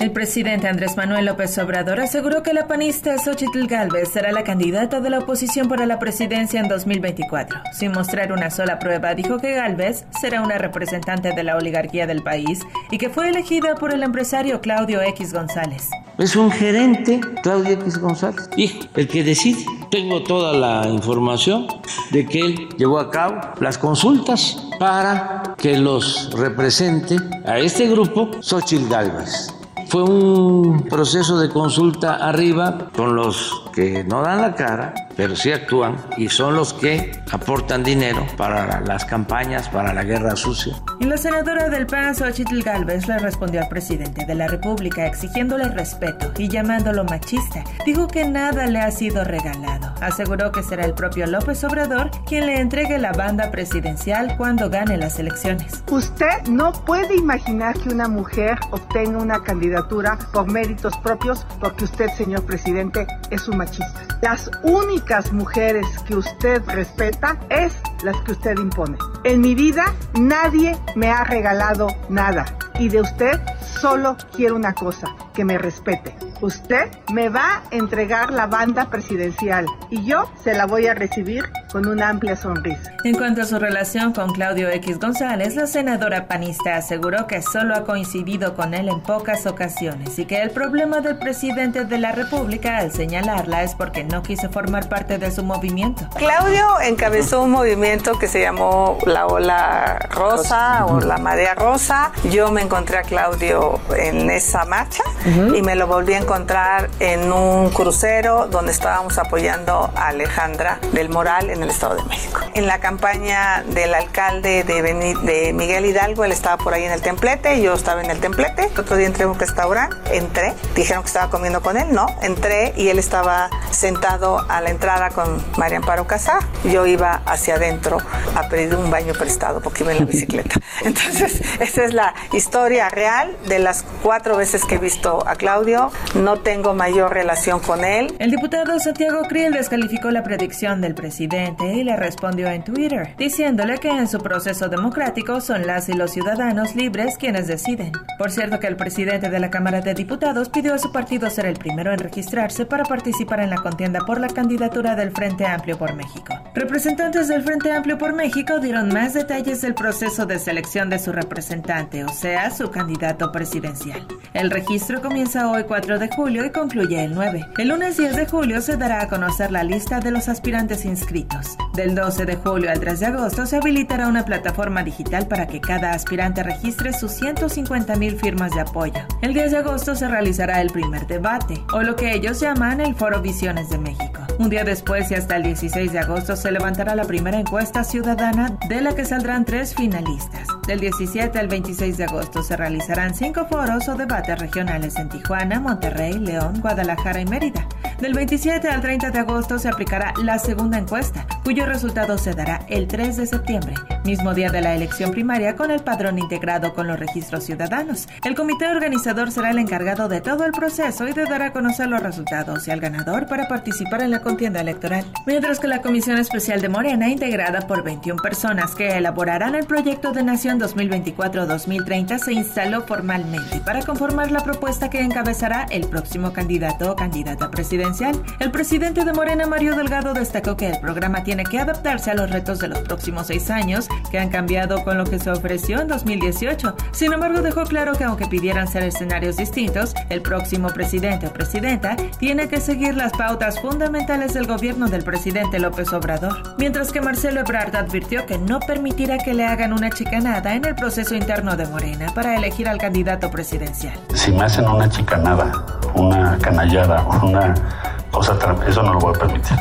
El presidente Andrés Manuel López Obrador aseguró que la panista Xochitl Galvez será la candidata de la oposición para la presidencia en 2024. Sin mostrar una sola prueba, dijo que Galvez será una representante de la oligarquía del país y que fue elegida por el empresario Claudio X González. Es un gerente, Claudio X González, y el que decide. Tengo toda la información de que él llevó a cabo las consultas para que los represente a este grupo Xochitl Galvez. Fue un proceso de consulta arriba con los que no dan la cara, pero sí actúan y son los que aportan dinero para las campañas, para la guerra sucia. Y la senadora del PAN, Xochitl Galvez, le respondió al presidente de la República exigiéndole respeto y llamándolo machista. Dijo que nada le ha sido regalado. Aseguró que será el propio López Obrador quien le entregue la banda presidencial cuando gane las elecciones. Usted no puede imaginar que una mujer obtenga una candidatura por méritos propios porque usted, señor presidente, es un machista. Las únicas mujeres que usted respeta es las que usted impone. En mi vida nadie me ha regalado nada y de usted solo quiero una cosa, que me respete. Usted me va a entregar la banda presidencial y yo se la voy a recibir con una amplia sonrisa. En cuanto a su relación con Claudio X González, la senadora panista aseguró que solo ha coincidido con él en pocas ocasiones y que el problema del presidente de la República al señalarla es porque no quiso formar parte de su movimiento. Claudio encabezó un movimiento que se llamó la Ola Rosa o la Marea Rosa. Yo me encontré a Claudio en esa marcha y me lo volví a encontrar en un crucero donde estábamos apoyando a Alejandra del Moral en el Estado de México. En la campaña del alcalde de, de Miguel Hidalgo, él estaba por ahí en el templete, yo estaba en el templete. otro día entré a un restaurante, entré, dijeron que estaba comiendo con él, no, entré y él estaba sentado a la entrada con María Amparo Casar. Yo iba hacia adentro a pedir un baño prestado porque iba en la bicicleta. Entonces, esa es la historia real de las cuatro veces que he visto a Claudio. No tengo mayor relación con él. El diputado Santiago Kriel descalificó la predicción del presidente y le respondió en Twitter, diciéndole que en su proceso democrático son las y los ciudadanos libres quienes deciden. Por cierto que el presidente de la Cámara de Diputados pidió a su partido ser el primero en registrarse para participar en la contienda por la candidatura del Frente Amplio por México. Representantes del Frente Amplio por México dieron más detalles del proceso de selección de su representante, o sea, su candidato presidencial. El registro comienza hoy 4 de julio y concluye el 9. El lunes 10 de julio se dará a conocer la lista de los aspirantes inscritos. Del 12 de julio al 3 de agosto se habilitará una plataforma digital para que cada aspirante registre sus 150 mil firmas de apoyo. El 10 de agosto se realizará el primer debate, o lo que ellos llaman el Foro Visiones de México. Un día después y hasta el 16 de agosto se levantará la primera encuesta ciudadana de la que saldrán tres finalistas. Del 17 al 26 de agosto se realizarán cinco foros o debates regionales en Tijuana, Monterrey, León, Guadalajara y Mérida. Del 27 al 30 de agosto se aplicará la segunda encuesta, cuyo resultado se dará el 3 de septiembre, mismo día de la elección primaria con el padrón integrado con los registros ciudadanos. El comité organizador será el encargado de todo el proceso y de dar a conocer los resultados y al ganador para participar en la contienda electoral. Mientras que la Comisión Especial de Morena, integrada por 21 personas que elaborarán el proyecto de Nación 2024-2030, se instaló formalmente para conformar la propuesta que encabezará el próximo candidato o candidata presidencial. El presidente de Morena, Mario Delgado, destacó que el programa tiene que adaptarse a los retos de los próximos seis años, que han cambiado con lo que se ofreció en 2018. Sin embargo, dejó claro que aunque pidieran ser escenarios distintos, el próximo presidente o presidenta tiene que seguir las pautas fundamentales del gobierno del presidente López Obrador. Mientras que Marcelo Ebrard advirtió que no permitirá que le hagan una chicanada en el proceso interno de Morena para elegir al candidato presidencial. Si me hacen una chicanada, una canallada, una cosa, eso no lo voy a permitir.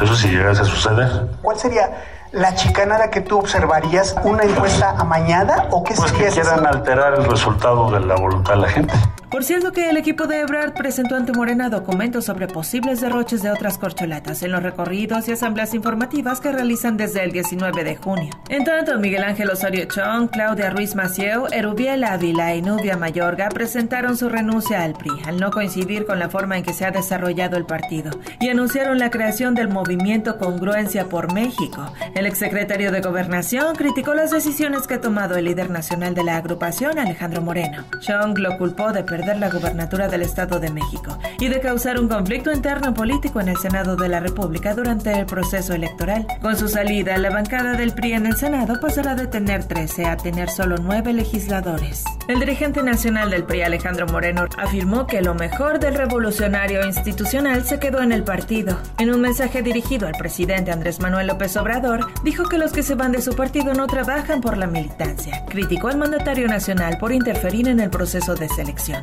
Eso si llegase a suceder. ¿Cuál sería la chicanada que tú observarías? ¿Una encuesta amañada o qué pues sería que quieran alterar el resultado de la voluntad de la gente. Por cierto que el equipo de Ebrard presentó ante Morena documentos sobre posibles derroches de otras corcholatas en los recorridos y asambleas informativas que realizan desde el 19 de junio. En tanto, Miguel Ángel Osorio Chong, Claudia Ruiz Macieu, Erubiel Ávila y Nubia Mayorga presentaron su renuncia al PRI al no coincidir con la forma en que se ha desarrollado el partido y anunciaron la creación del movimiento Congruencia por México. El exsecretario de Gobernación criticó las decisiones que ha tomado el líder nacional de la agrupación, Alejandro Moreno. Chong lo culpó de perder la gubernatura del Estado de México y de causar un conflicto interno político en el Senado de la República durante el proceso electoral. Con su salida, la bancada del PRI en el Senado pasará de tener 13 a tener solo 9 legisladores. El dirigente nacional del PRI, Alejandro Moreno, afirmó que lo mejor del revolucionario institucional se quedó en el partido. En un mensaje dirigido al presidente Andrés Manuel López Obrador, dijo que los que se van de su partido no trabajan por la militancia. Criticó al mandatario nacional por interferir en el proceso de selección.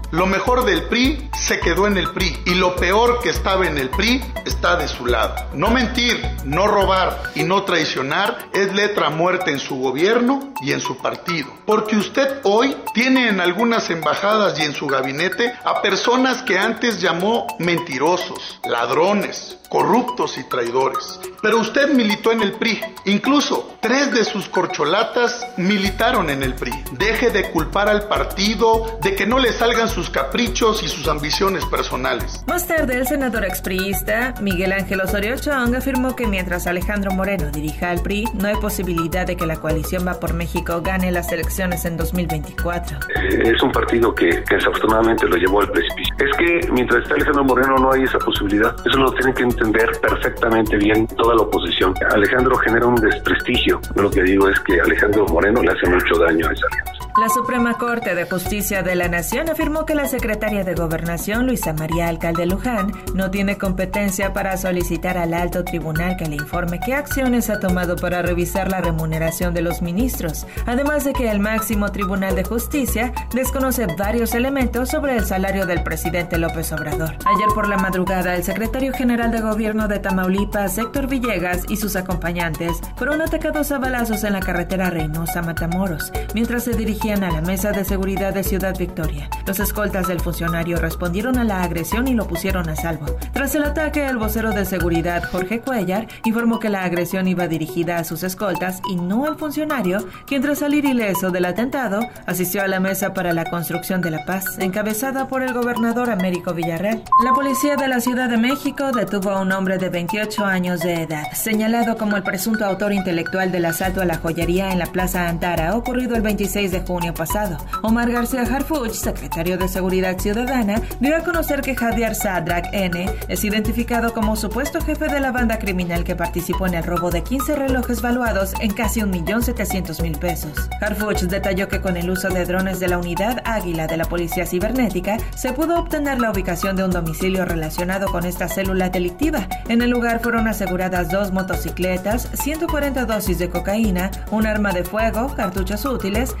Lo mejor del PRI se quedó en el PRI y lo peor que estaba en el PRI está de su lado. No mentir, no robar y no traicionar es letra muerta en su gobierno y en su partido. Porque usted hoy tiene en algunas embajadas y en su gabinete a personas que antes llamó mentirosos, ladrones, corruptos y traidores. Pero usted militó en el PRI. Incluso tres de sus corcholatas militaron en el PRI. Deje de culpar al partido, de que no le salgan sus caprichos y sus ambiciones personales. Más tarde, el senador expriista Miguel Ángel Osorio Chong afirmó que mientras Alejandro Moreno dirija al PRI, no hay posibilidad de que la coalición Va por México gane las elecciones en 2024. Es un partido que, que desafortunadamente lo llevó al precipicio. Es que mientras está Alejandro Moreno no hay esa posibilidad. Eso lo tienen que entender perfectamente bien toda la oposición. Alejandro genera un desprestigio. Lo que digo es que Alejandro Moreno le hace mucho daño a esa alianza. La Suprema Corte de Justicia de la Nación afirmó que la secretaria de Gobernación, Luisa María Alcalde Luján, no tiene competencia para solicitar al alto tribunal que le informe qué acciones ha tomado para revisar la remuneración de los ministros, además de que el máximo Tribunal de Justicia desconoce varios elementos sobre el salario del presidente López Obrador. Ayer por la madrugada, el secretario general de Gobierno de Tamaulipas, Héctor Villegas, y sus acompañantes fueron atacados a balazos en la carretera Reynosa-Matamoros, mientras se dirigían a la mesa de seguridad de Ciudad Victoria. Los escoltas del funcionario respondieron a la agresión y lo pusieron a salvo. Tras el ataque, el vocero de seguridad, Jorge Cuellar, informó que la agresión iba dirigida a sus escoltas y no al funcionario, quien tras salir ileso del atentado, asistió a la mesa para la construcción de la paz, encabezada por el gobernador Américo Villarreal. La policía de la Ciudad de México detuvo a un hombre de 28 años de edad, señalado como el presunto autor intelectual del asalto a la joyería en la Plaza Antara, ocurrido el 26 de junio junio pasado. Omar García Harfuch, secretario de Seguridad Ciudadana, dio a conocer que Javier Sadrak N. es identificado como supuesto jefe de la banda criminal que participó en el robo de 15 relojes valuados en casi 1.700.000 pesos. Harfuch detalló que con el uso de drones de la unidad Águila de la Policía Cibernética se pudo obtener la ubicación de un domicilio relacionado con esta célula delictiva. En el lugar fueron aseguradas dos motocicletas, 140 dosis de cocaína, un arma de fuego, cartuchos útiles,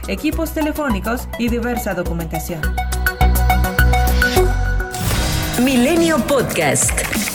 telefónicos y diversa documentación. Milenio Podcast.